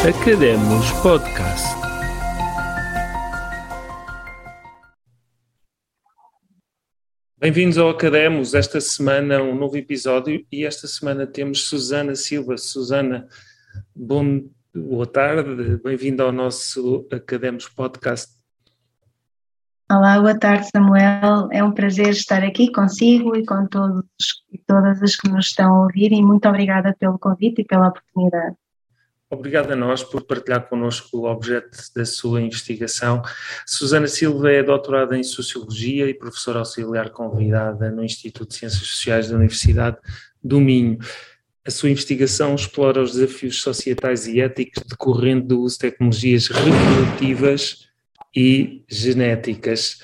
Academos Podcast. Bem-vindos ao Academos. Esta semana um novo episódio e esta semana temos Susana Silva. Susana, bom, boa tarde, bem-vinda ao nosso Academos Podcast. Olá, boa tarde Samuel, é um prazer estar aqui consigo e com todos e todas as que nos estão a ouvir e muito obrigada pelo convite e pela oportunidade. Obrigado a nós por partilhar connosco o objeto da sua investigação. Susana Silva é doutorada em Sociologia e professora auxiliar convidada no Instituto de Ciências Sociais da Universidade do Minho. A sua investigação explora os desafios societais e éticos decorrendo do uso de tecnologias reprodutivas e genéticas.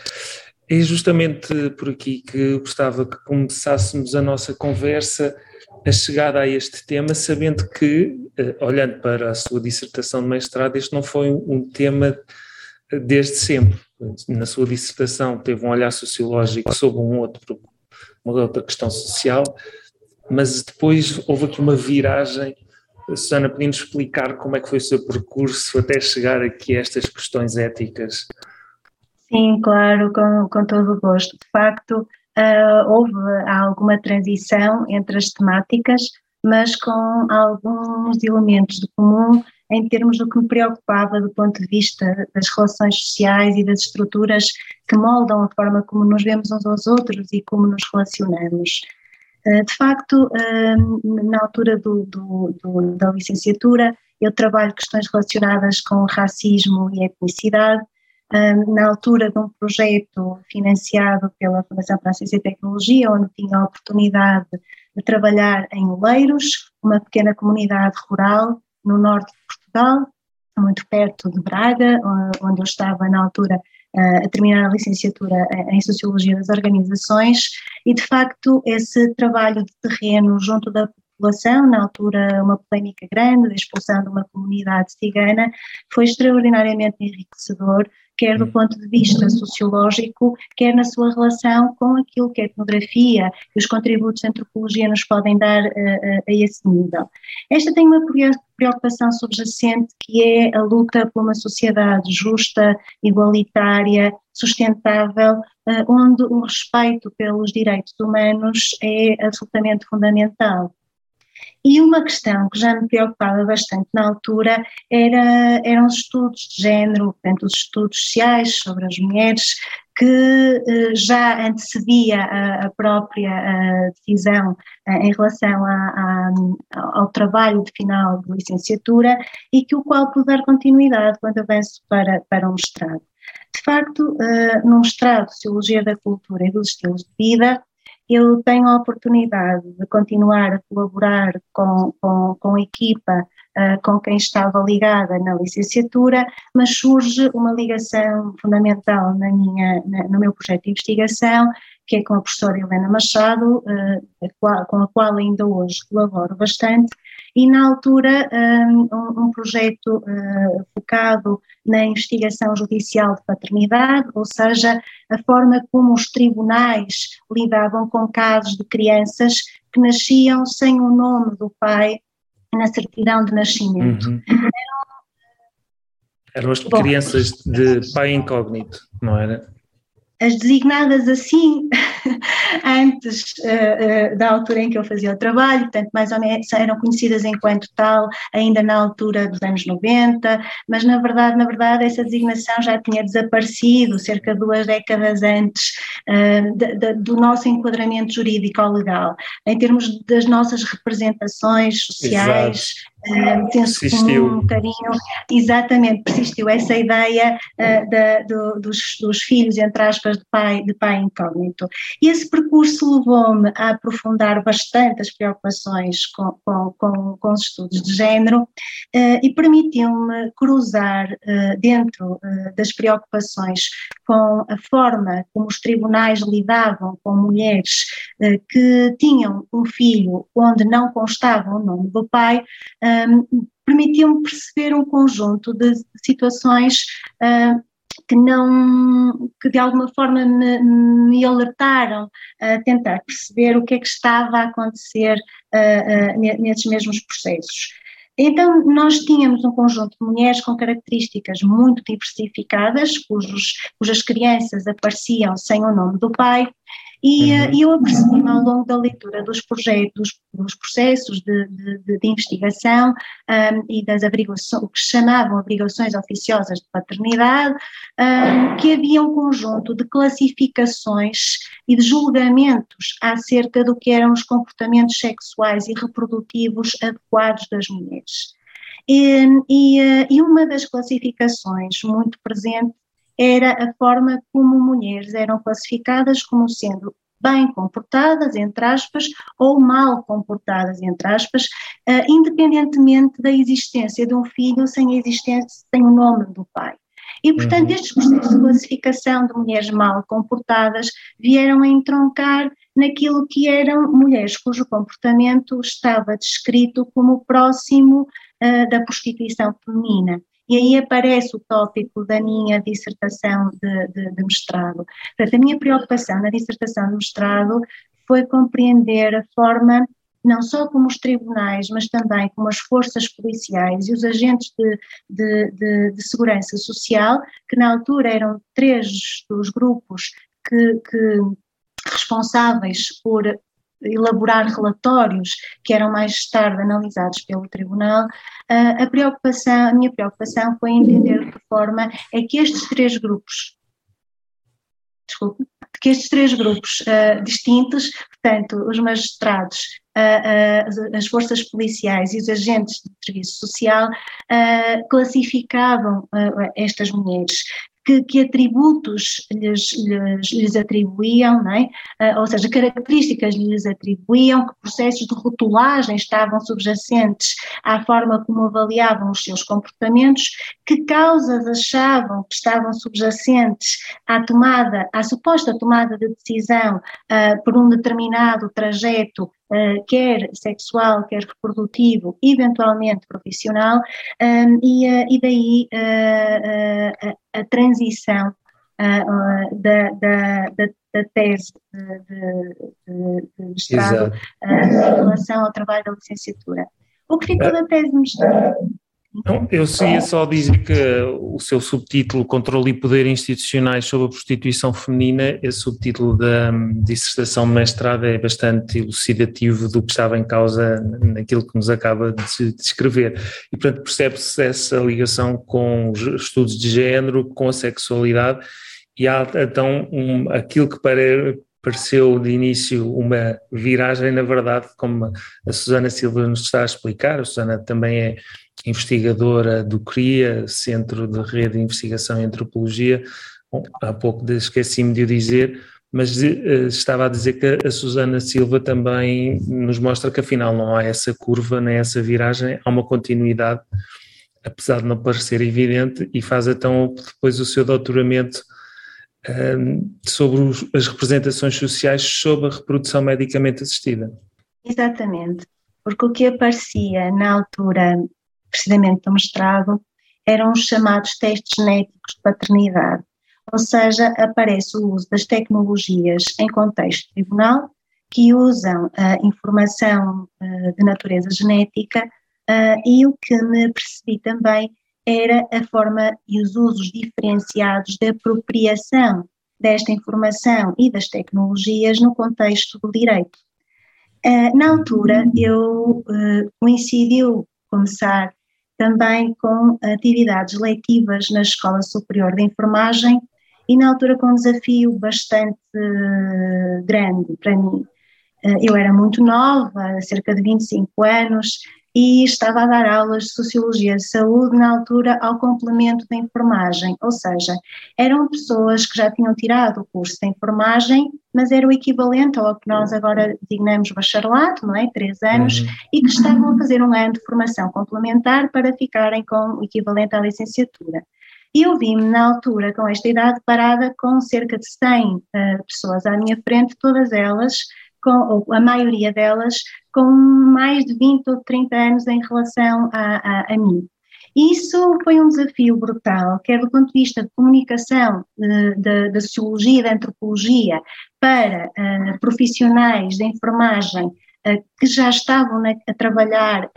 É justamente por aqui que gostava que começássemos a nossa conversa a chegada a este tema, sabendo que, eh, olhando para a sua dissertação de mestrado, este não foi um tema eh, desde sempre. Na sua dissertação teve um olhar sociológico sobre um outro, uma outra questão social, mas depois houve aqui uma viragem. Susana, podemos explicar como é que foi o seu percurso até chegar aqui a estas questões éticas? Sim, claro, com, com todo o gosto. De facto, uh, houve alguma transição entre as temáticas, mas com alguns elementos de comum em termos do que me preocupava do ponto de vista das relações sociais e das estruturas que moldam a forma como nos vemos uns aos outros e como nos relacionamos. Ah, de facto, ah, na altura do, do, do, da licenciatura, eu trabalho questões relacionadas com racismo e etnicidade, na altura de um projeto financiado pela Fundação para a Ciência e Tecnologia, onde tinha a oportunidade de trabalhar em Oleiros, uma pequena comunidade rural no norte de Portugal, muito perto de Braga, onde eu estava na altura a terminar a licenciatura em Sociologia das Organizações, e de facto esse trabalho de terreno junto da população, na altura uma polémica grande, da expulsão de uma comunidade cigana, foi extraordinariamente enriquecedor quer do ponto de vista sociológico, quer na sua relação com aquilo que a etnografia e os contributos da antropologia nos podem dar uh, uh, a esse nível. Esta tem uma preocupação subjacente que é a luta por uma sociedade justa, igualitária, sustentável, uh, onde o respeito pelos direitos humanos é absolutamente fundamental. E uma questão que já me preocupava bastante na altura era, eram os estudos de género, portanto, os estudos sociais sobre as mulheres, que eh, já antecedia a, a própria a decisão eh, em relação a, ao trabalho de final de licenciatura e que o qual pude dar continuidade quando avanço para, para o mestrado. De facto, eh, no mestrado de Sociologia da Cultura e dos Estilos de Vida, eu tenho a oportunidade de continuar a colaborar com, com, com a equipa uh, com quem estava ligada na licenciatura, mas surge uma ligação fundamental na minha, na, no meu projeto de investigação, que é com a professora Helena Machado, uh, com a qual ainda hoje colaboro bastante, e na altura um, um projeto uh, focado na investigação judicial de paternidade, ou seja, a forma como os tribunais lidavam com casos de crianças que nasciam sem o nome do pai na certidão de nascimento. Uhum. Eram as crianças de pai incógnito, não era? as designadas assim uh, uh, da altura em que eu fazia o trabalho, portanto, mais ou menos eram conhecidas enquanto tal ainda na altura dos anos 90, mas na verdade, na verdade, essa designação já tinha desaparecido cerca de duas décadas antes uh, de, de, do nosso enquadramento jurídico-legal, em termos das nossas representações sociais. Exato uh, persistiu. um carinho, exatamente, persistiu essa ideia uh, da, do, dos, dos, filhos, entre aspas, de pai, de pai incógnito. E esse percurso levou-me a aprofundar bastante as preocupações com, com, com, com os estudos de género uh, e permitiu-me cruzar dentro das preocupações com a forma como os tribunais lidavam com mulheres que tinham um filho onde não constava o nome do pai, um, permitiam-me perceber um conjunto de situações uh, que não, que de alguma forma me, me, alertaram a tentar perceber o que é que estava a acontecer uh, uh, nesses mesmos processos. Então, nós tínhamos um conjunto de mulheres com características muito diversificadas, cujos, cujas crianças apareciam sem o nome do pai, e uhum. eu apercebi-me ao longo da leitura dos projetos, dos processos de, de, de investigação um, e das averiguações, o que chamavam averiguações oficiosas de paternidade, um, que havia um conjunto de classificações e de julgamentos acerca do que eram os comportamentos sexuais e reprodutivos adequados das mulheres. E, e, eh, e uma das classificações muito presente era a forma como mulheres eram classificadas como sendo bem comportadas, entre aspas, ou mal comportadas, entre aspas, uh, independentemente da existência de um filho sem a existência, sem o nome do pai. E, portanto, uhum. estes processos de classificação de mulheres mal comportadas vieram a entroncar naquilo que eram mulheres cujo comportamento estava descrito como próximo uh, da prostituição feminina. E aí aparece o tópico da minha dissertação de, de, de mestrado. Portanto, a minha preocupação na dissertação de mestrado foi compreender a forma não só como os tribunais, mas também como as forças policiais e os agentes de, de, de, de segurança social, que na altura eram três dos grupos que, que responsáveis por elaborar relatórios que eram mais tarde analisados pelo tribunal, a preocupação, a minha preocupação foi entender de que forma é que estes três grupos, desculpe, que estes três grupos uh, distintos, portanto, os magistrados, uh, uh, as forças policiais e os agentes de serviço social, classificavam estas mulheres que, que atributos lhes, lhes, lhes atribuíam, é? uh, ou seja, características lhes atribuíam, que processos de rotulagem estavam subjacentes à forma como avaliavam os seus comportamentos, que causas achavam que estavam subjacentes à tomada, à suposta tomada de decisão uh, por um determinado trajeto Uh, quer sexual, quer reprodutivo, eventualmente profissional, um, e, uh, e, daí uh, a transição da, da, da, da, tese de, de, de mestrado em relação ao trabalho da licenciatura. O que ficou da tese de mestrado? Não, eu ia só dizer que o seu subtítulo Controle e Poder Institucionais sobre a Prostituição Feminina, esse subtítulo da hum, dissertação de mestrado é bastante elucidativo do que estava em causa naquilo que nos acaba de descrever. E, portanto, percebe-se essa ligação com os estudos de género, com a sexualidade, e há então um, aquilo que para, pareceu de início uma viragem, na verdade, como a Susana Silva nos está a explicar, a Susana também é investigadora do CRIA, Centro de Rede de Investigação em Antropologia. Bom, há pouco esqueci-me de o dizer, mas uh, estava a dizer que a Susana Silva também nos mostra que afinal não há essa curva nem essa viragem, há uma continuidade, apesar de não parecer evidente, e faz então depois o seu doutoramento uh, sobre os, as representações sociais sobre a reprodução medicamente assistida. Exatamente, porque o que aparecia na altura precisamente do mestrado, eram os chamados testes genéticos de paternidade, ou seja, aparece o uso das tecnologias em contexto tribunal que usam a informação uh, de natureza genética uh, e o que me percebi também era a forma e os usos diferenciados de apropriação desta informação e das tecnologias no contexto do direito. Uh, na altura, eu coincidiu começar também com atividades letivas na Escola Superior de Enfermagem e na altura com um desafio bastante eh, grande para mim. Eh, eu era muito nova, cerca de 25 anos, e estava a dar aulas de Sociologia de Saúde na altura ao complemento da enfermagem, ou seja, eram pessoas que já tinham tirado o curso de enfermagem, mas era o equivalente ao que nós agora designamos bacharelato, não é? Três anos, uhum. e que estavam a fazer um ano de formação complementar para ficarem com o equivalente à licenciatura. E eu vi-me na altura, com esta idade, parada com cerca de 100 uh, pessoas à minha frente, todas elas com, a maioria delas, com mais de 20 ou 30 anos em relação a, a, a mim. Isso foi um desafio brutal, quer do ponto de vista de comunicação da sociologia, da antropologia, para uh, profissionais da enfermagem que já estavam a trabalhar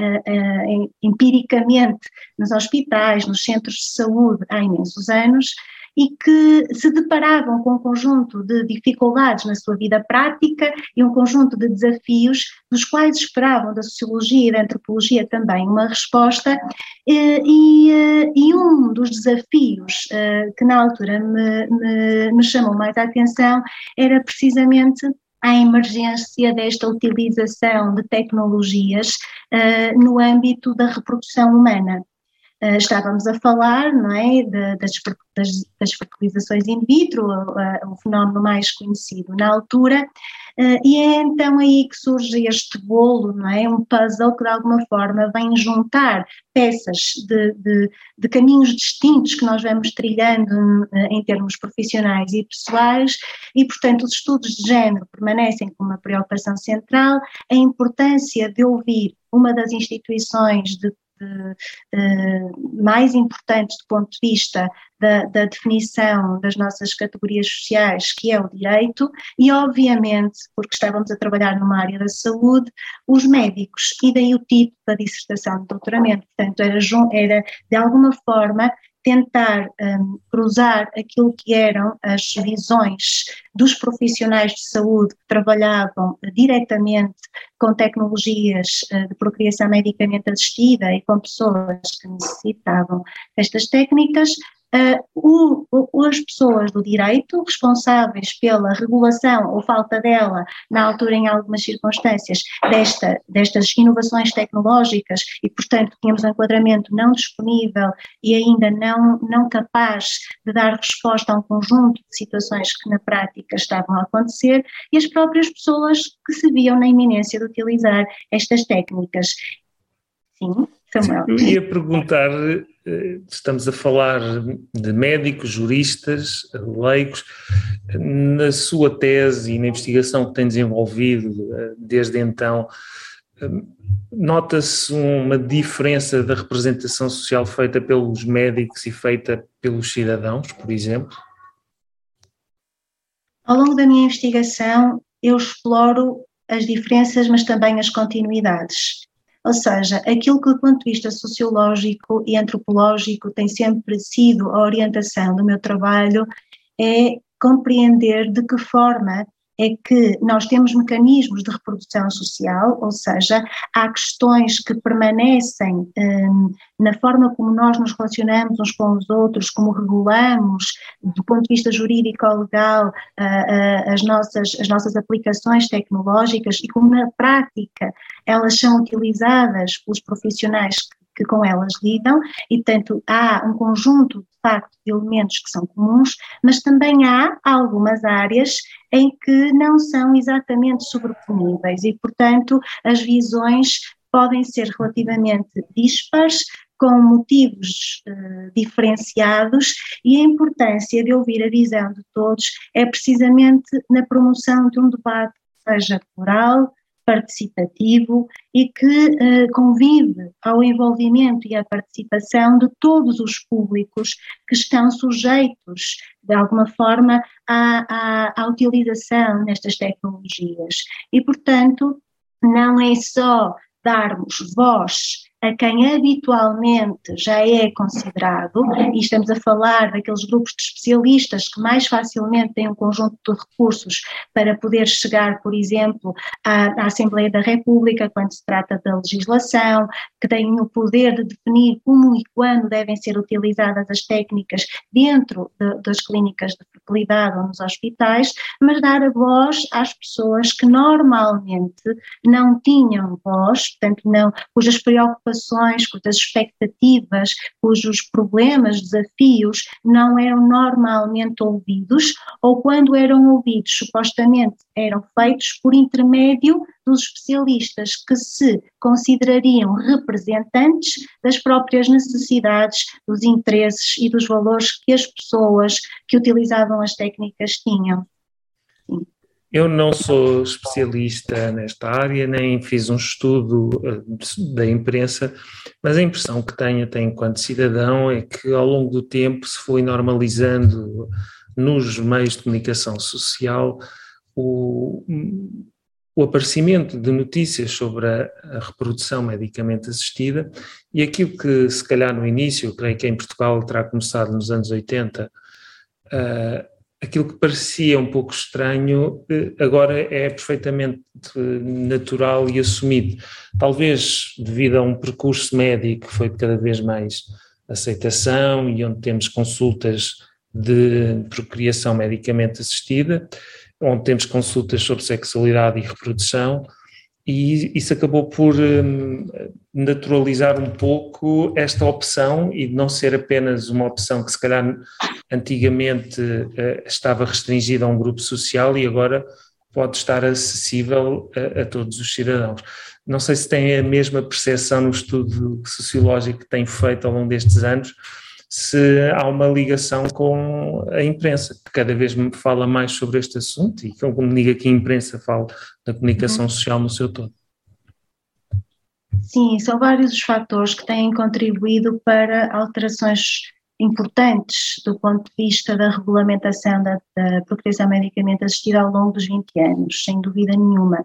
empiricamente nos hospitais, nos centros de saúde há imensos anos, e que se deparavam com um conjunto de dificuldades na sua vida prática e um conjunto de desafios dos quais esperavam da sociologia e da antropologia também uma resposta eh, e, eh, e um dos desafios eh, que na altura me, me, me chamou mais a atenção era precisamente a emergência desta utilização de tecnologias uh, no âmbito da reprodução humana. Uh, estávamos a falar não é, de, das, das, das, fertilizações in vitro, uh, o fenómeno mais conhecido na altura, uh, e é então aí que surge este bolo, não é, um puzzle que de alguma forma vem juntar peças de, de, de caminhos distintos que nós vamos trilhando em termos profissionais e pessoais, e portanto os estudos de género permanecem como uma preocupação central, a importância de ouvir uma das instituições de uh, mais importantes do ponto de vista da, da, definição das nossas categorias sociais, que é o direito, e obviamente, porque estávamos a trabalhar numa área da saúde, os médicos, e daí o título da dissertação de doutoramento. Portanto, era, era de alguma forma tentar um, cruzar aquilo que eram as visões dos profissionais de saúde que trabalhavam diretamente com tecnologias uh, de procriação medicamente assistida e com pessoas que necessitavam destas técnicas, Uh, o, o, as pessoas do direito responsáveis pela regulação ou falta dela, na altura, em algumas circunstâncias, desta, destas inovações tecnológicas e, portanto, tínhamos um enquadramento não disponível e ainda não, não capaz de dar resposta a um conjunto de situações que na prática estavam a acontecer e as próprias pessoas que se viam na iminência de utilizar estas técnicas. Sim, Samuel. Eu ia perguntar eh, estamos a falar de médicos, juristas, leigos. Na sua tese e na investigação que tem desenvolvido eh, desde então, eh, nota-se uma diferença da representação social feita pelos médicos e feita pelos cidadãos, por exemplo? Ao longo da minha investigação, eu exploro as diferenças, mas também as continuidades. Ou seja, aquilo que, do ponto de vista sociológico e antropológico, tem sempre sido a orientação do meu trabalho é compreender de que forma é que nós temos mecanismos de reprodução social, ou seja, há questões que permanecem hum, na forma como nós nos relacionamos uns com os outros, como regulamos, do ponto de vista jurídico-legal, uh, uh, as, nossas, as nossas aplicações tecnológicas e como na prática elas são utilizadas pelos profissionais que que com elas lidam, e portanto há um conjunto de facto de elementos que são comuns, mas também há algumas áreas em que não são exatamente sobreponíveis e, portanto, as visões podem ser relativamente dispares, com motivos uh, diferenciados e a importância de ouvir a visão de todos é precisamente na promoção de um debate que seja plural, participativo e que uh, convive ao envolvimento e à participação de todos os públicos que estão sujeitos, de alguma forma, à, à, à utilização nestas tecnologias. E, portanto, não é só darmos voz a quem habitualmente já é considerado, e estamos a falar daqueles grupos de especialistas que mais facilmente têm um conjunto de recursos para poder chegar, por exemplo, à, à Assembleia da República, quando se trata da legislação, que têm o poder de definir como e quando devem ser utilizadas as técnicas dentro de, das clínicas de fertilidade ou nos hospitais, mas dar a voz às pessoas que normalmente não tinham voz, portanto, não, cujas preocupações preocupações, cujas expectativas, cujos problemas, desafios não eram normalmente ouvidos, ou quando eram ouvidos, supostamente eram feitos por intermédio dos especialistas que se considerariam representantes das próprias necessidades, dos interesses e dos valores que as pessoas que utilizavam as técnicas tinham. Eu não sou especialista nesta área, nem fiz um estudo eh, da imprensa, mas a impressão que tenho até enquanto cidadão é que ao longo do tempo se foi normalizando nos meios de comunicação social o, o aparecimento de notícias sobre a, a, reprodução medicamente assistida. E aquilo que, se calhar, no início, creio que em Portugal terá começado nos anos 80, uh, aquilo que parecia um pouco estranho, uh, agora é perfeitamente natural e assumido. Talvez devido a um percurso médico que foi de cada vez mais aceitação e onde temos consultas de procriação medicamente assistida, onde temos consultas sobre sexualidade e reprodução, e isso acabou por um, naturalizar um pouco esta opção e não ser apenas uma opção que se calhar antigamente uh, estava restringida a um grupo social e agora pode estar acessível a, a, todos os cidadãos. Não sei se tem a mesma percepção no estudo sociológico que tem feito ao longo destes anos, se há uma ligação com a imprensa, que cada vez me fala mais sobre este assunto e como diga que a imprensa fala da comunicação uhum. social no seu todo. Sim, são vários os fatores que têm contribuído para alterações importantes do ponto de vista da regulamentação da, da procriação medicamente assistida ao longo dos 20 anos, sem dúvida nenhuma.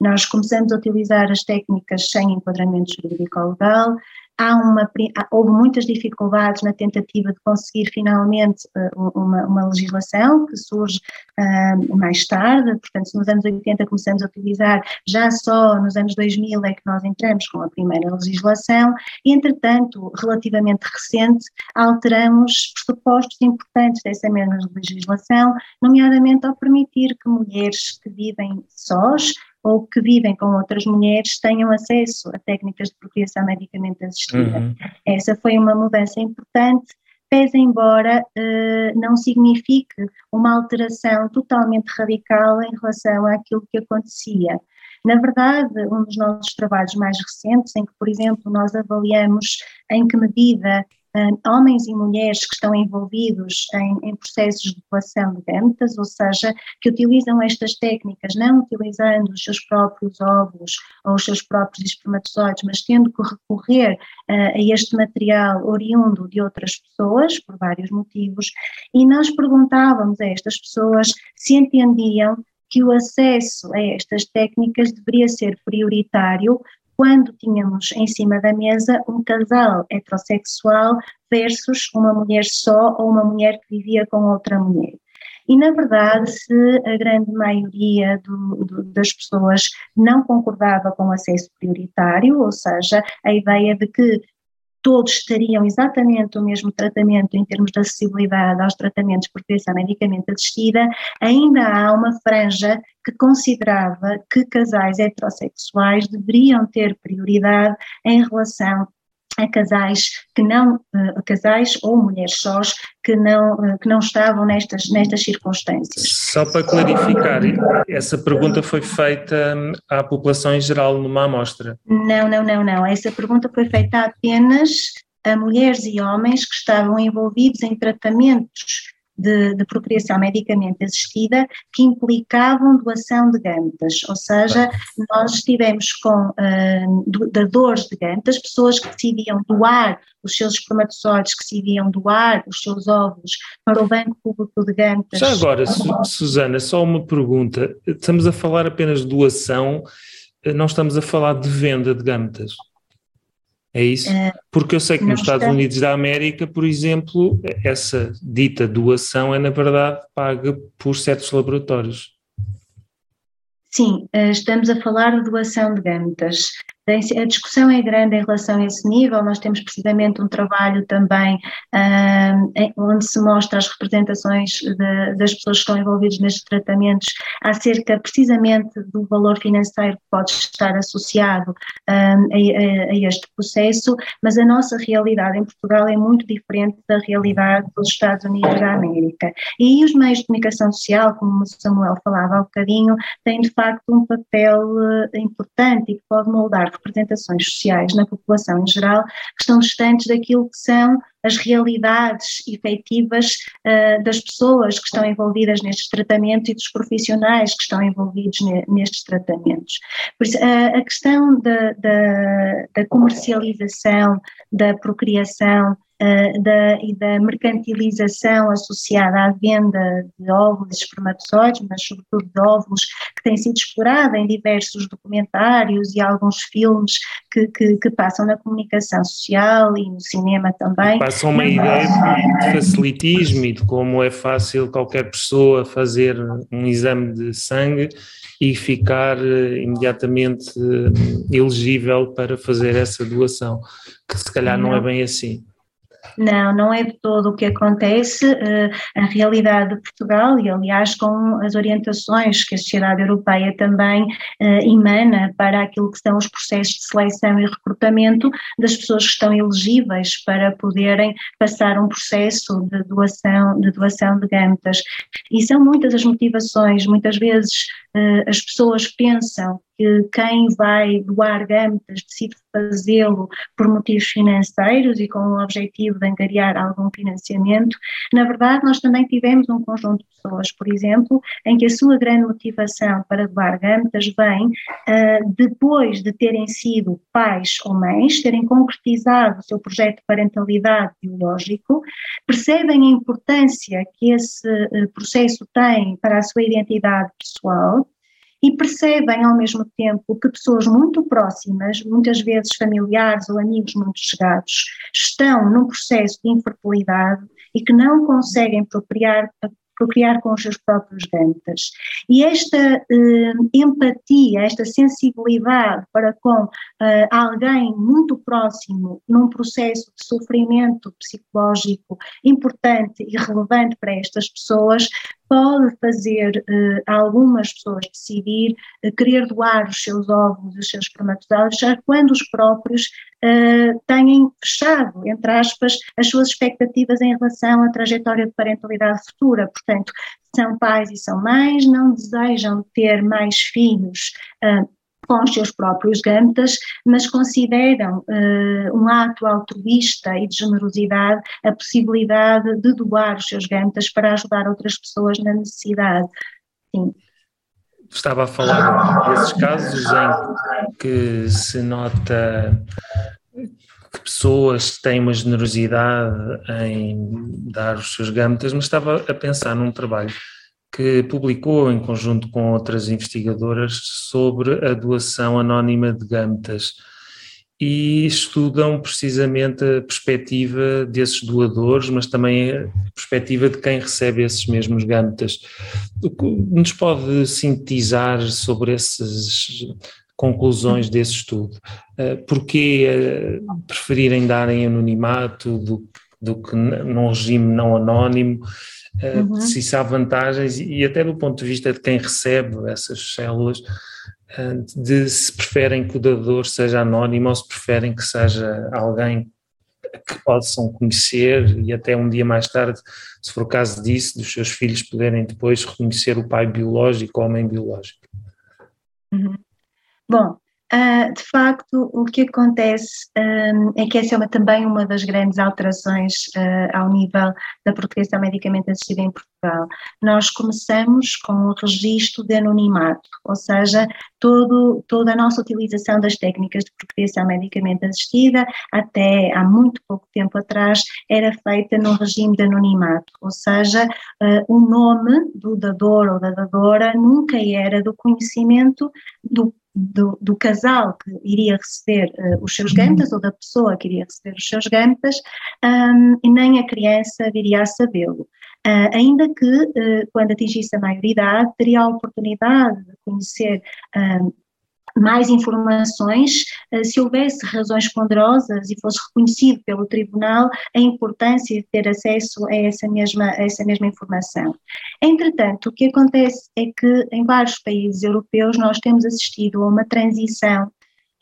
Nós começamos a utilizar as técnicas sem enquadramento jurídico-legal, há uma, houve muitas dificuldades na tentativa de conseguir finalmente eh, uma, uma legislação que surge uh, mais tarde, portanto, se nos anos 80 começamos a utilizar, já só nos anos 2000 é que nós entramos com a primeira legislação, entretanto, relativamente recente, alteramos pressupostos importantes dessa mesma legislação, nomeadamente ao permitir que mulheres que vivem sós ou que vivem com outras mulheres tenham acesso a técnicas de procriação medicamente assistida. Uhum. Essa foi uma mudança importante, pese embora uh, não signifique uma alteração totalmente radical em relação àquilo que acontecia. Na verdade, um dos nossos trabalhos mais recentes, em que, por exemplo, nós avaliamos em que medida homens e mulheres que estão envolvidos em, em, processos de doação de gametas, ou seja, que utilizam estas técnicas não utilizando os seus próprios óvulos ou os seus próprios espermatozoides, mas tendo que recorrer uh, a este material oriundo de outras pessoas, por vários motivos, e nós perguntávamos a estas pessoas se entendiam que o acesso a estas técnicas deveria ser prioritário quando tínhamos em cima da mesa um casal heterossexual versus uma mulher só ou uma mulher que vivia com outra mulher. E, na verdade, se a grande maioria do, do, das pessoas não concordava com o acesso prioritário, ou seja, a ideia de que todos teriam exatamente o mesmo tratamento em termos de acessibilidade aos tratamentos por criação medicamente assistida, ainda há uma franja que considerava que casais heterossexuais deveriam ter prioridade em relação a casais que não, uh, casais ou mulheres sós que não, uh, que não estavam nestas, nestas circunstâncias. Só para clarificar, essa pergunta foi feita hum, à população em geral numa amostra? Não, não, não, não. Essa pergunta foi feita apenas a mulheres e homens que estavam envolvidos em tratamentos de, de, procriação medicamente assistida que implicavam doação de gametas, ou seja, nós estivemos com uh, dadores de gametas, pessoas que decidiam doar os seus espermatozoides, que decidiam doar os seus óvulos para o Banco Público de Gametas. Já agora, Susana, só uma pergunta, estamos a falar apenas de doação, não estamos a falar de venda de gametas? É isso? É, Porque eu sei que nos Estados Unidos da América, por exemplo, essa dita doação é, na verdade, paga por certos laboratórios. Sim, eh, estamos a falar de doação de gametas. A discussão é grande em relação a esse nível, nós temos precisamente um trabalho também onde se mostra as representações de, das pessoas que estão envolvidas nestes tratamentos acerca precisamente do valor financeiro que pode estar associado a, a, a, este processo, mas a nossa realidade em Portugal é muito diferente da realidade dos Estados Unidos da América. E os meios de comunicação social, como o Samuel falava há um bocadinho, têm de facto um papel uh, importante e que pode moldar representações sociais na população em geral que estão distantes daquilo que são as realidades efetivas uh, das pessoas que estão envolvidas nestes tratamentos e dos profissionais que estão envolvidos ne, nestes tratamentos. Por isso, a, questão da, da, da, comercialização, da procriação uh, da, e da mercantilização associada à venda de óvulos e espermatozoides, mas sobretudo de óvulos, que tem sido explorada em diversos documentários e alguns filmes que, que, que passam na comunicação social e no cinema também. Passam uma ideia de facilitismo e de como é fácil qualquer pessoa fazer um exame de sangue e ficar uh, imediatamente uh, elegível para fazer essa doação, que se calhar não, não é bem assim. Não, não é de todo o que acontece. Eh, a realidade de Portugal, e aliás com as orientações que a sociedade europeia também eh, emana para aquilo que são os processos de seleção e recrutamento das pessoas que estão elegíveis para poderem passar um processo de doação de, doação de gametas. E são muitas as motivações, muitas vezes eh, as pessoas pensam que quem vai doar gametas decide fazê-lo por motivos financeiros e com o objetivo de angariar algum financiamento. Na verdade, nós também tivemos um conjunto de pessoas, por exemplo, em que a sua grande motivação para doar gametas vem uh, depois de terem sido pais ou mães, terem concretizado o seu projeto de parentalidade biológico, percebem a importância que esse uh, processo tem para a sua identidade pessoal e percebem ao mesmo tempo que pessoas muito próximas, muitas vezes familiares ou amigos muito chegados, estão num processo de infertilidade e que não conseguem procriar, procriar com os seus próprios dentes. E esta eh, empatia, esta sensibilidade para com eh, alguém muito próximo num processo de sofrimento psicológico importante e relevante para estas pessoas, pode fazer uh, algumas pessoas decidir uh, querer doar os seus ovos, os seus espermatozoides, já quando os próprios uh, têm fechado, entre aspas, as suas expectativas em relação à trajetória de parentalidade futura. Portanto, são pais e são mães, não desejam ter mais filhos com os seus próprios gametas, mas consideram uh, um ato altruísta e de generosidade a possibilidade de doar os seus gametas para ajudar outras pessoas na necessidade. Sim. Estava a falar desses casos em que se nota que pessoas têm uma generosidade em dar os seus gametas, mas estava a pensar num trabalho que publicou em conjunto com outras investigadoras sobre a doação anónima de gametas e estudam precisamente a perspectiva desses doadores, mas também a perspectiva de quem recebe esses mesmos gametas. Nos pode sintetizar sobre essas conclusões desse estudo? Eh, porquê eh, preferirem dar em anonimato do, do que num regime não anónimo? Eh, uhum. se isso há vantagens e até do ponto de vista de quem recebe essas células, eh, de se preferem que o dador seja anónimo ou se preferem que seja alguém que possam conhecer e até um dia mais tarde, se for o caso disso, dos seus filhos poderem depois reconhecer o pai biológico ou a mãe biológica. Uhum. Bom, Uh, de facto, o que acontece um, é que essa é uma, também uma das grandes alterações uh, ao nível da proteção medicamente assistida em Portugal. Nós começamos com o registro de anonimato, ou seja, todo, toda a nossa utilização das técnicas de proteção medicamente assistida, até há muito pouco tempo atrás, era feita no regime de anonimato, ou seja, uh, o nome do dador ou da dadora nunca era do conhecimento do do, do, casal que iria receber uh, os seus gametas ou da pessoa que iria receber os seus gametas um, e nem a criança viria a sabê-lo. Uh, ainda que, uh, quando atingisse a maioridade, teria a oportunidade de conhecer mais informações, eh, se houvesse razões ponderosas e fosse reconhecido pelo tribunal a importância de ter acesso a essa mesma, a essa mesma informação. Entretanto, o que acontece é que em vários países europeus nós temos assistido a uma transição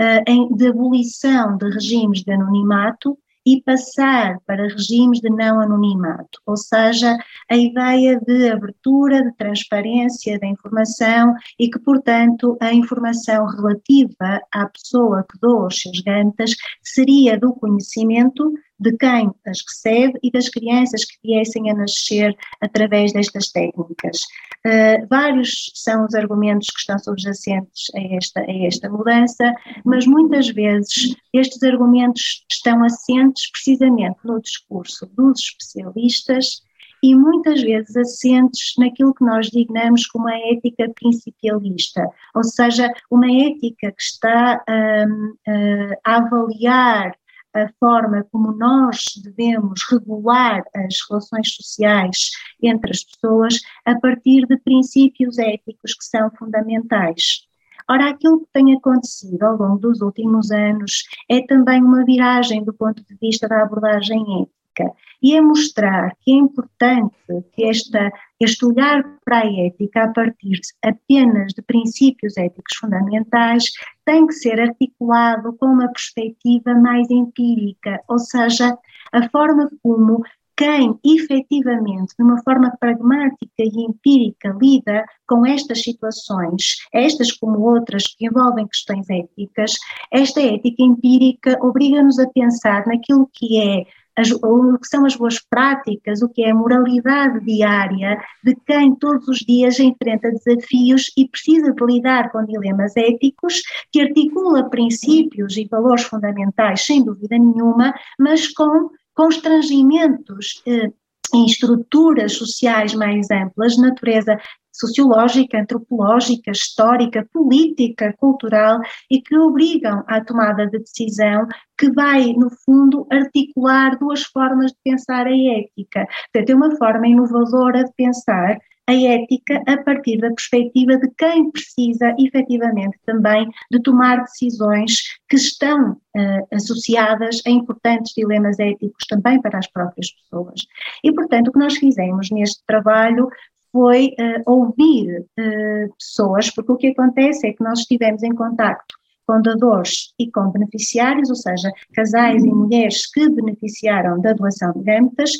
uh, de abolição de regimes de anonimato e passar para regimes de não anonimato, ou seja, a ideia de abertura, de transparência da informação e que, portanto, a informação relativa à pessoa que doa os seus gantas seria do conhecimento de quem as recebe e das crianças que viessem a nascer através destas técnicas. Uh, vários são os argumentos que estão subjacentes a esta, a esta mudança, mas muitas vezes estes argumentos estão assentes precisamente no discurso dos especialistas e muitas vezes assentes naquilo que nós dignamos como a ética principialista, ou seja, uma ética que está um, uh, a avaliar a forma como nós devemos regular as relações sociais entre as pessoas a partir de princípios éticos que são fundamentais. Ora, aquilo que tem acontecido ao longo dos últimos anos é também uma viragem do ponto de vista da abordagem ética ética e é mostrar que é importante que esta, este olhar para a ética a partir apenas de princípios éticos fundamentais tem que ser articulado com uma perspectiva mais empírica, ou seja, a forma como quem efetivamente, de uma forma pragmática e empírica, lida com estas situações, estas como outras que envolvem questões éticas, esta ética empírica obriga-nos a pensar naquilo que é as, o que são as boas práticas, o que é a moralidade diária de quem todos os dias enfrenta desafios e precisa de lidar com dilemas éticos, que articula princípios e valores fundamentais, sem dúvida nenhuma, mas com constrangimentos eh, em estruturas sociais mais amplas, natureza sociológica, antropológica, histórica, política, cultural e que obrigam à tomada de decisão que vai, no fundo, articular duas formas de pensar a ética. Portanto, é uma forma inovadora de pensar a ética a partir da perspectiva de quem precisa efetivamente também de tomar decisões que estão uh, associadas a importantes dilemas éticos também para as próprias pessoas. E, portanto, o que nós fizemos neste trabalho foi uh, ouvir uh, pessoas, porque o que acontece é que nós estivemos em contacto com dadores e com beneficiários, ou seja, casais e mulheres que beneficiaram da doação de gametas,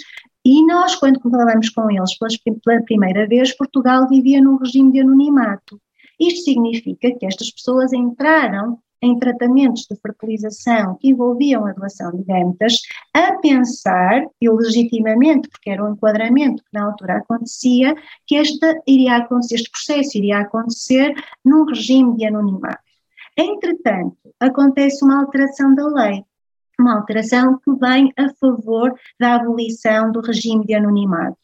e nós, quando falamos com eles pela primeira vez, Portugal vivia num regime de anonimato. Isto significa que estas pessoas entraram em tratamentos de fertilização que envolviam a doação de gametas, a pensar, e legitimamente, porque era um enquadramento que na altura acontecia, que esta iria acontecer, este processo iria acontecer num regime de anonimato. Entretanto, acontece uma alteração da lei, uma alteração que vem a favor da abolição do regime de anonimato.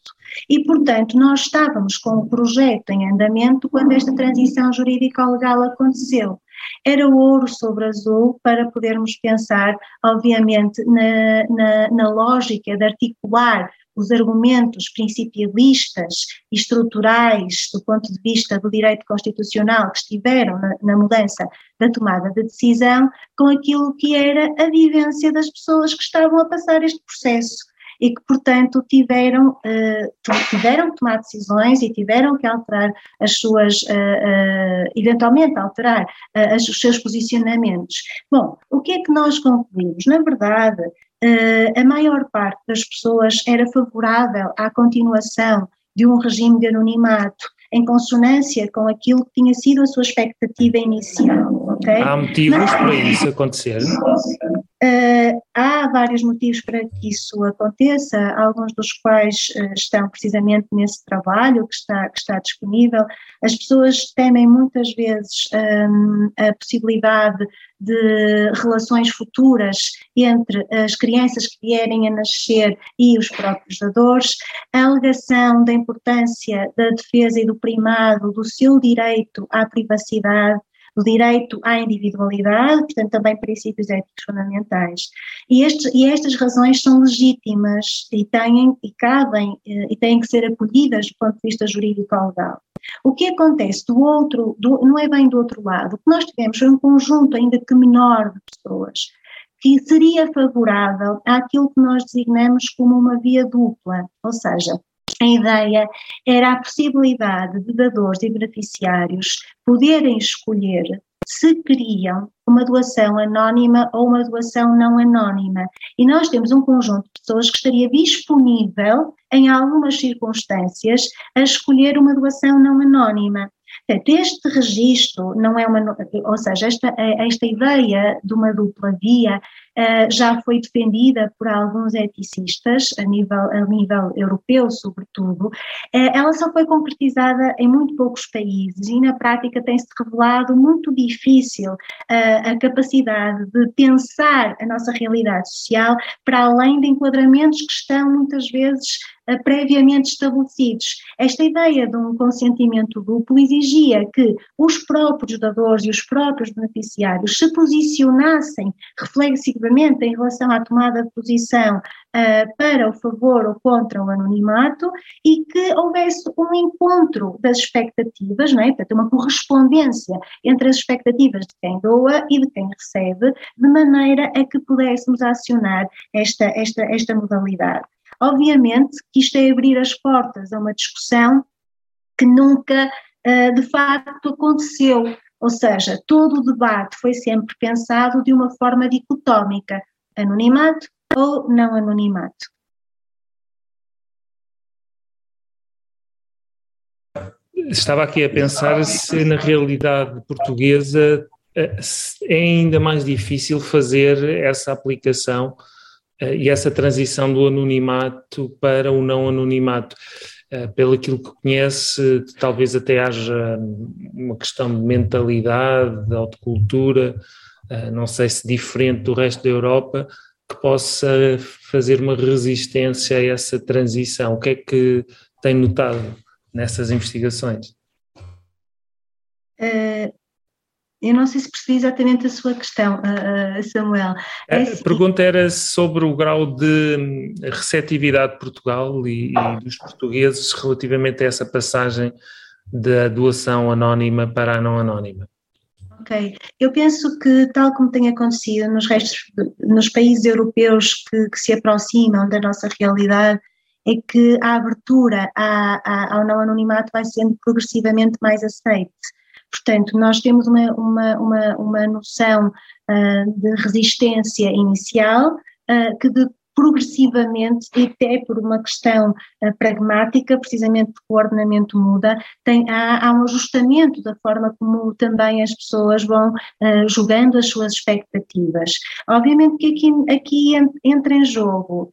E, portanto, nós estávamos com o projeto em andamento quando esta transição jurídico-legal aconteceu era ouro sobre azul para podermos pensar, obviamente, na, na, na lógica de articular os argumentos principialistas e estruturais do ponto de vista do direito constitucional que estiveram na, na, mudança da tomada de decisão com aquilo que era a vivência das pessoas que estavam a passar este processo e que, portanto, tiveram, uh, tiveram que tomar decisões e tiveram que alterar as suas, uh, uh, eventualmente alterar os seus posicionamentos. Bom, o que é que nós concluímos? Na verdade, a maior parte das pessoas era favorável à continuação de um regime de anonimato em consonância com aquilo que tinha sido a sua expectativa inicial. Okay? Há motivos Mas, para isso acontecer? Uh, há vários motivos para que isso aconteça, alguns dos quais uh, estão precisamente nesse trabalho que está, que está disponível. As pessoas temem muitas vezes um, a possibilidade de relações futuras entre as crianças que vierem a nascer e os próprios dadores, a alegação da importância da defesa e do primado do seu direito à privacidade o direito à individualidade, portanto também princípios éticos fundamentais. E, estes, e estas razões são legítimas e têm e cabem eh, e têm que ser acolhidas do ponto de vista jurídico-legal. O que acontece do outro, do, não é bem do outro lado, o que nós tivemos foi um conjunto ainda que menor de pessoas que seria favorável àquilo que nós designamos como uma via dupla, ou seja, a ideia era a possibilidade de dadores e beneficiários poderem escolher se queriam uma doação anónima ou uma doação não anónima. E nós temos um conjunto de pessoas que estaria disponível, em algumas circunstâncias, a escolher uma doação não anónima. Portanto, este registro não é uma, ou seja, esta, esta ideia de uma dupla via já foi defendida por alguns eticistas, a nível, a nível europeu, sobretudo, uh, ela só foi concretizada em muito poucos países e, na prática, tem-se revelado muito difícil uh, a capacidade de pensar a nossa realidade social para além de enquadramentos que estão muitas vezes previamente estabelecidos. Esta ideia de um consentimento duplo exigia que os próprios dadores e os próprios beneficiários se posicionassem reflexivamente em relação à tomada de posição uh, para o favor ou contra o anonimato e que houvesse um encontro das expectativas, não é? portanto, uma correspondência entre as expectativas de quem doa e de quem recebe, de maneira a que pudéssemos acionar esta, esta, esta modalidade. Obviamente que isto é abrir as portas a uma discussão que nunca uh, de facto aconteceu, ou seja, todo o debate foi sempre pensado de uma forma dicotómica, anonimato ou não anonimato. Estava aqui a pensar se na realidade portuguesa eh, é ainda mais difícil fazer essa aplicação eh, e essa transição do anonimato para o não anonimato. Eh, pelo aquilo que conhece, talvez até haja uma questão de mentalidade, de autocultura, eh, não sei se diferente do resto da Europa, que possa fazer uma resistência a essa transição. O que é que tem notado nessas investigações? Eu não sei se percebi exatamente a sua questão, uh, Samuel. É a assim, pergunta era sobre o grau de hum, receptividade de Portugal e, e, dos portugueses relativamente a essa passagem da doação anónima para a não anónima. Ok, eu penso que tal como tem acontecido nos restos, nos países europeus que, que se aproximam da nossa realidade, é que a abertura a, a, ao não anonimato vai sendo progressivamente mais aceite. Portanto, nós temos uma, uma, uma, uma noção uh, de resistência inicial uh, que de, progressivamente e até por uma questão uh, pragmática, precisamente porque o ordenamento muda, tem, há, há, um ajustamento da forma como também as pessoas vão uh, julgando as suas expectativas. Obviamente que aqui, aqui entra em jogo,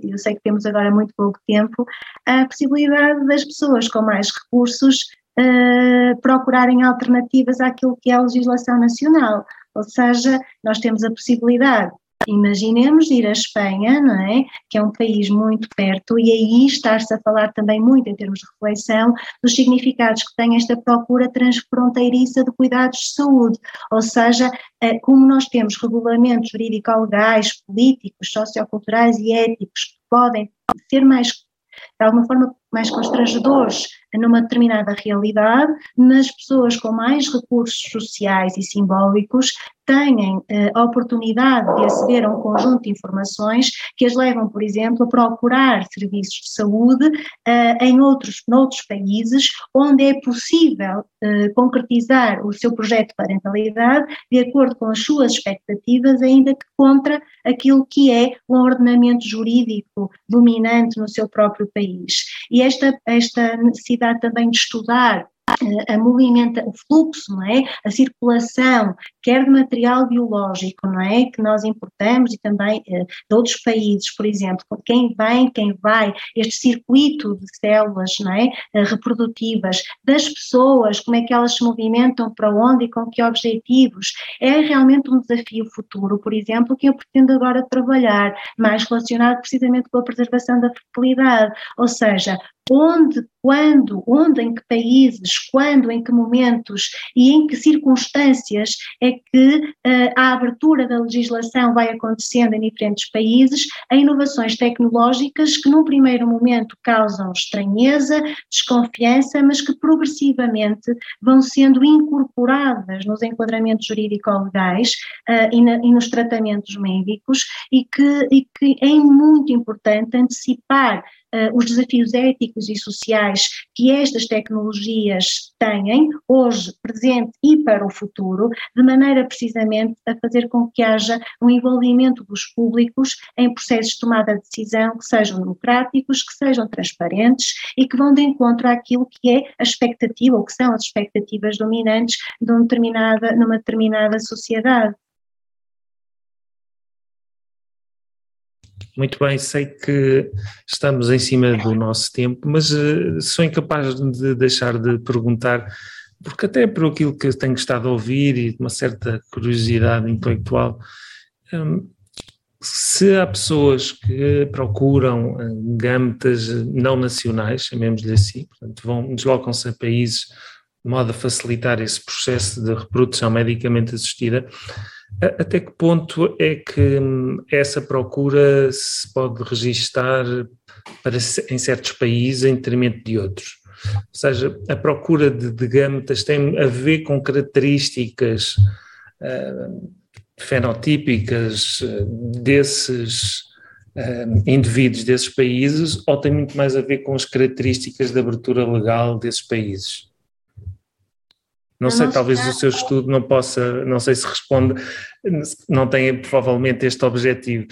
eu sei que temos agora muito pouco tempo, a possibilidade das pessoas com mais recursos uh, procurarem alternativas àquilo que é a legislação nacional. Ou seja, nós temos a possibilidade Imaginemos ir à Espanha, não é? Que é um país muito perto, e aí está-se a falar também muito em termos de reflexão dos significados que tem esta procura transfronteiriça de cuidados de saúde. Ou seja, eh, como nós temos regulamentos jurídico-legais, políticos, socioculturais e éticos que podem ser mais de alguma forma mais constrangedores numa determinada realidade, mas pessoas com mais recursos sociais e simbólicos têm eh, a oportunidade de aceder a um conjunto de informações que as levam, por exemplo, a procurar serviços de saúde eh, em outros, noutros países onde é possível eh, concretizar o seu projeto de parentalidade de acordo com as suas expectativas, ainda que contra aquilo que é um ordenamento jurídico dominante no seu próprio país. E esta, esta necessidade também de estudar a movimenta, o fluxo, não é? A circulação, quer de material biológico, não é? Que nós importamos e também eh, de outros países, por exemplo, quem vem, quem vai, este circuito de células, não é? Eh, reprodutivas, das pessoas, como é que elas se movimentam, para onde e com que objetivos, é realmente um desafio futuro, por exemplo, que eu pretendo agora trabalhar, mais relacionado precisamente com a preservação da fertilidade, ou seja, onde, quando, onde, em que países, quando, em que momentos e em que circunstâncias é que uh, a abertura da legislação vai acontecendo em diferentes países a inovações tecnológicas que num primeiro momento causam estranheza, desconfiança, mas que progressivamente vão sendo incorporadas nos enquadramentos jurídico-legais uh, e, e, nos tratamentos médicos e que, e que é muito importante antecipar os desafios éticos e sociais que estas tecnologias têm, hoje, presente e para o futuro, de maneira precisamente a fazer com que haja um envolvimento dos públicos em processos de tomada de decisão que sejam democráticos, que sejam transparentes e que vão de encontro àquilo que é a expectativa ou que são as expectativas dominantes de determinada, numa determinada sociedade. Muito bem, sei que estamos em cima do nosso tempo, mas uh, sou incapaz de deixar de perguntar, porque até por aquilo que tenho estado a ouvir e de uma certa curiosidade intelectual, um, se há pessoas que procuram hum, gametas não nacionais, chamemos-lhe assim, portanto, vão, deslocam-se a países de modo a facilitar esse processo de reprodução medicamente assistida, até que ponto é que hum, essa procura se pode registar para, em certos países em detrimento de outros? Ou seja, a procura de, de gametas tem a ver com características uh, fenotípicas uh, desses uh, indivíduos desses países ou tem muito mais a ver com as características de abertura legal desses países? Não sei, talvez o seu estudo não possa, não sei se responde, não tenha provavelmente este objetivo.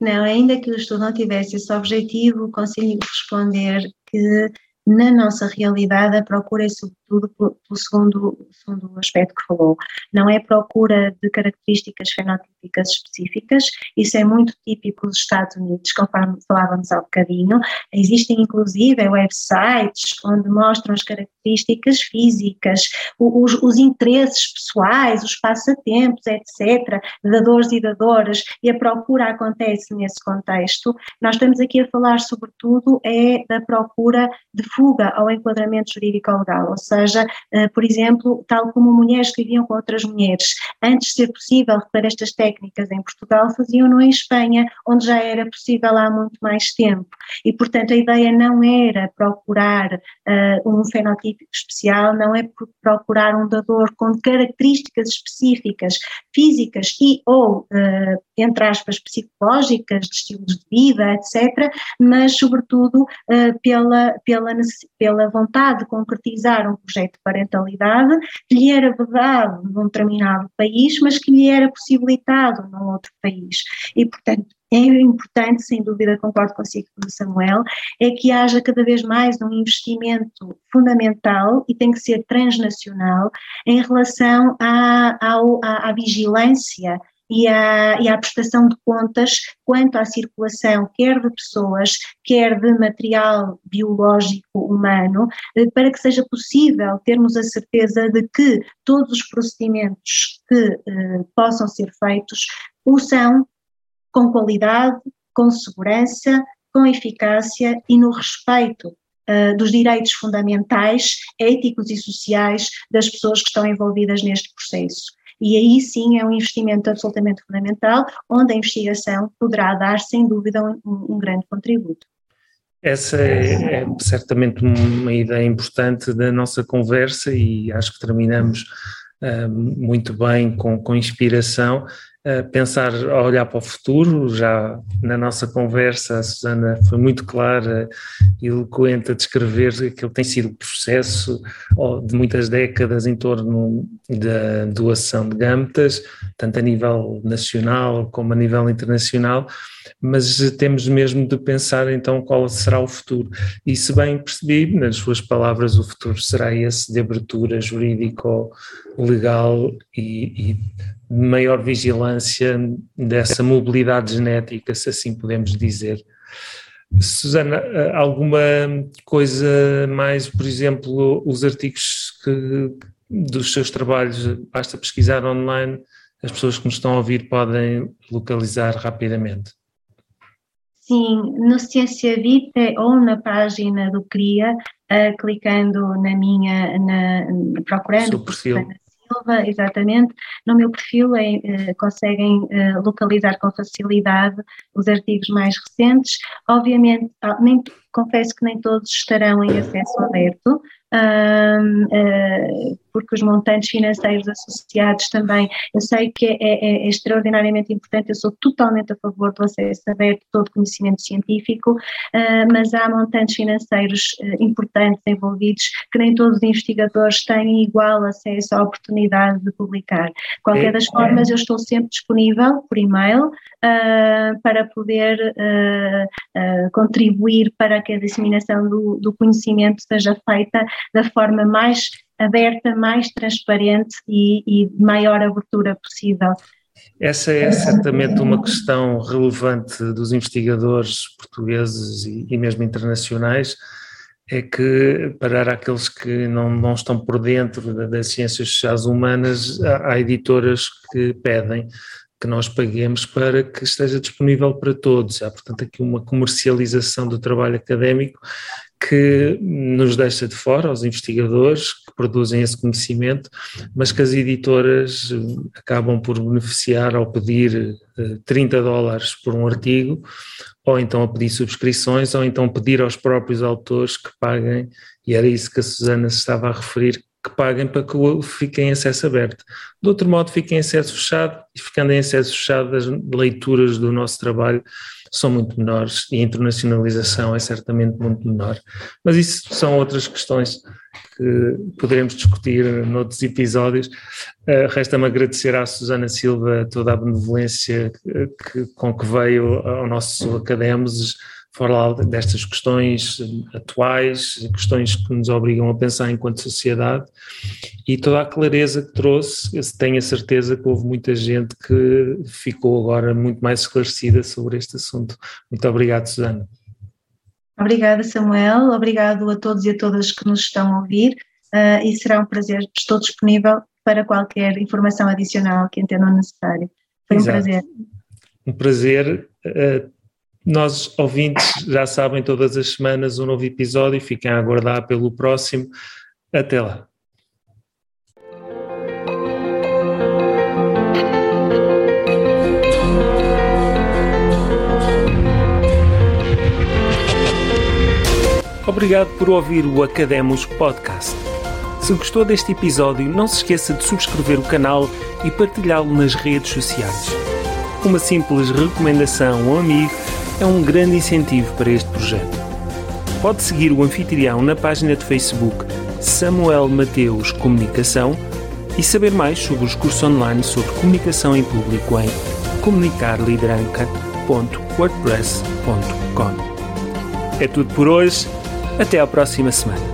Não, ainda que o estudo não tivesse esse objetivo, consigo responder que na nossa realidade, a procura é sobretudo pelo segundo, segundo aspecto que falou. Não é procura de características fenotípicas específicas, isso é muito típico dos Estados Unidos, conforme falávamos há bocadinho. Existem inclusive websites onde mostram as características físicas, os, os interesses pessoais, os passatempos, etc., dadores e dadoras, e a procura acontece nesse contexto. Nós estamos aqui a falar sobretudo é da procura de fuga ao enquadramento jurídico-legal, ou seja, eh, por exemplo, tal como mulheres que viviam com outras mulheres, antes de ser possível recolher estas técnicas em Portugal, faziam-no em Espanha, onde já era possível há muito mais tempo. E, portanto, a ideia não era procurar uh, um fenotipo especial, não é procurar um dador com características específicas, físicas e ou, uh, entre aspas, psicológicas, de estilos de vida, etc., mas, sobretudo, uh, pela, pela pela vontade de concretizar um projeto de parentalidade que lhe era vedado num determinado país, mas que lhe era possibilitado num outro país. E, portanto, é importante, sem dúvida, concordo consigo Samuel, é que haja cada vez mais um investimento fundamental e tem que ser transnacional em relação à, à, à vigilância e à, e à prestação de contas quanto à circulação, quer de pessoas, quer de material biológico humano, eh, para que seja possível termos a certeza de que todos os procedimentos que eh, possam ser feitos o são com qualidade, com segurança, com eficácia e no respeito uh, dos direitos fundamentais, éticos e sociais das pessoas que estão envolvidas neste processo. E aí sim é um investimento absolutamente fundamental, onde a investigação poderá dar, sem dúvida, um, um grande contributo. Essa é, é, certamente uma ideia importante da nossa conversa e acho que terminamos uh, muito bem com, com inspiração pensar, a olhar para o futuro. Já na nossa conversa, a Susana foi muito clara e eloquente a descrever que tem sido o processo de muitas décadas em torno da doação de gametas, tanto a nível nacional como a nível internacional, mas temos mesmo de pensar então qual será o futuro. E se bem percebi, nas suas palavras, o futuro será esse de abertura jurídico-legal e, e maior vigilância dessa mobilidade genética, se assim podemos dizer. Susana, alguma coisa mais, por exemplo, os artigos que, dos seus trabalhos, basta pesquisar online, as pessoas que nos estão a ouvir podem localizar rapidamente? Sim, no Ciência Vita ou na página do CRIA, uh, clicando na minha, na, procurando perfil. Silva, exatamente, no meu perfil é, conseguem uh, localizar com facilidade os artigos mais recentes. Obviamente, ah, nem, confesso que nem todos estarão em acesso aberto, uh, porque os montantes financeiros associados também, eu sei que é, é, é, extraordinariamente importante, eu sou totalmente a favor do acesso aberto de todo conhecimento científico, uh, mas há montantes financeiros uh, importantes envolvidos que nem todos os investigadores têm igual acesso à oportunidade de publicar. Qualquer das formas, eu estou sempre disponível por e-mail para poder contribuir para que a disseminação do, do conhecimento seja feita da forma mais aberta, mais transparente e, de maior abertura possível. Essa é certamente uma questão relevante dos investigadores portugueses e, e mesmo internacionais, é que, para aqueles que não, não estão por dentro das ciências sociais humanas, há, há editoras que pedem que nós paguemos para que esteja disponível para todos. Há, portanto, aqui uma comercialização do trabalho académico que nos deixa de fora, os investigadores que produzem esse conhecimento, mas que as editoras eh, acabam por beneficiar ao pedir 30 eh, dólares por um artigo, ou então a pedir subscrições, ou então pedir aos próprios autores que paguem, e era isso que a Susana se estava a referir, que paguem para que fiquem em acesso aberto. De outro modo, fiquem em acesso fechado, e ficando em acesso fechado, as leituras do nosso trabalho são muito menores e a internacionalização é certamente muito menor. Mas isso são outras questões que poderemos discutir noutros episódios. Uh, Resta-me agradecer à Susana Silva toda a benevolência que, que, com que veio ao nosso Academos falar destas questões atuais, questões que nos obrigam a pensar enquanto sociedade e toda a clareza que trouxe, tenho a certeza que houve muita gente que ficou agora muito mais esclarecida sobre este assunto. Muito obrigado, Susana. Obrigada, Samuel. Obrigado a todos e a todas que nos estão a ouvir uh, e será um prazer. Estou disponível para qualquer informação adicional que entendam necessário. Foi Exato. um prazer. Um prazer. Uh, nós, ouvintes, já sabem todas as semanas um novo episódio, fiquem a aguardar pelo próximo. Até lá. Obrigado por ouvir o Academos Podcast. Se gostou deste episódio, não se esqueça de subscrever o canal e partilhá-lo nas redes sociais. Uma simples recomendação a um amigo é um grande incentivo para este projeto. Pode seguir o anfitrião na página de Facebook Samuel Mateus Comunicação e saber mais sobre os cursos online sobre comunicação em público em comunicarlideranca.wordpress.com. É tudo por hoje, até à próxima semana.